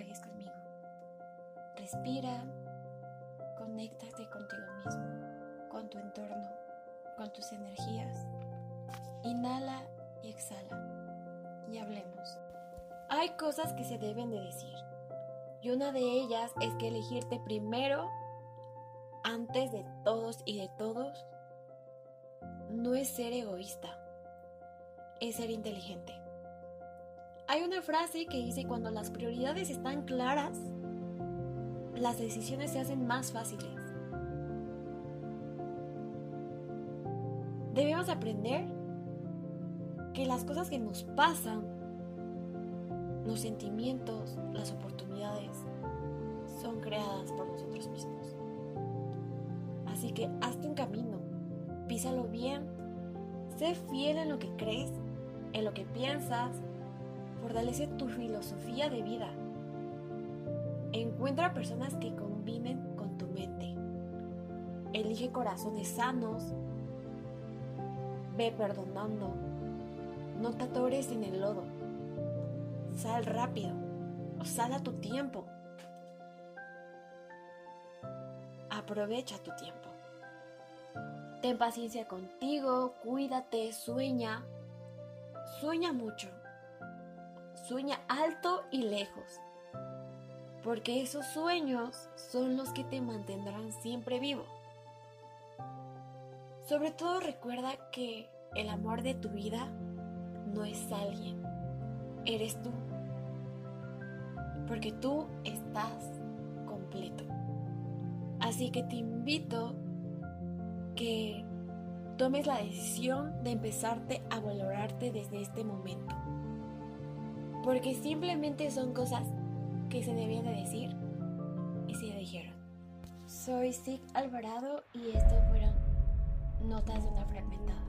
trabajes conmigo. Respira, conéctate contigo mismo, con tu entorno, con tus energías. Inhala y exhala. Y hablemos. Hay cosas que se deben de decir. Y una de ellas es que elegirte primero, antes de todos y de todos, no es ser egoísta, es ser inteligente. Hay una frase que dice cuando las prioridades están claras, las decisiones se hacen más fáciles. Debemos aprender que las cosas que nos pasan, los sentimientos, las oportunidades, son creadas por nosotros mismos. Así que hazte un camino, písalo bien, sé fiel en lo que crees, en lo que piensas, fortalece tu filosofía de vida. Encuentra personas que combinen con tu mente. Elige corazones sanos. Ve perdonando. No te atores en el lodo. Sal rápido o sal a tu tiempo. Aprovecha tu tiempo. Ten paciencia contigo, cuídate, sueña. Sueña mucho. Sueña alto y lejos. Porque esos sueños son los que te mantendrán siempre vivo. Sobre todo recuerda que el amor de tu vida no es alguien, eres tú. Porque tú estás completo. Así que te invito que tomes la decisión de empezarte a valorarte desde este momento. Porque simplemente son cosas que se debían de decir y se dijeron. Soy Sig Alvarado y esto fueron Notas de una Fragmentada.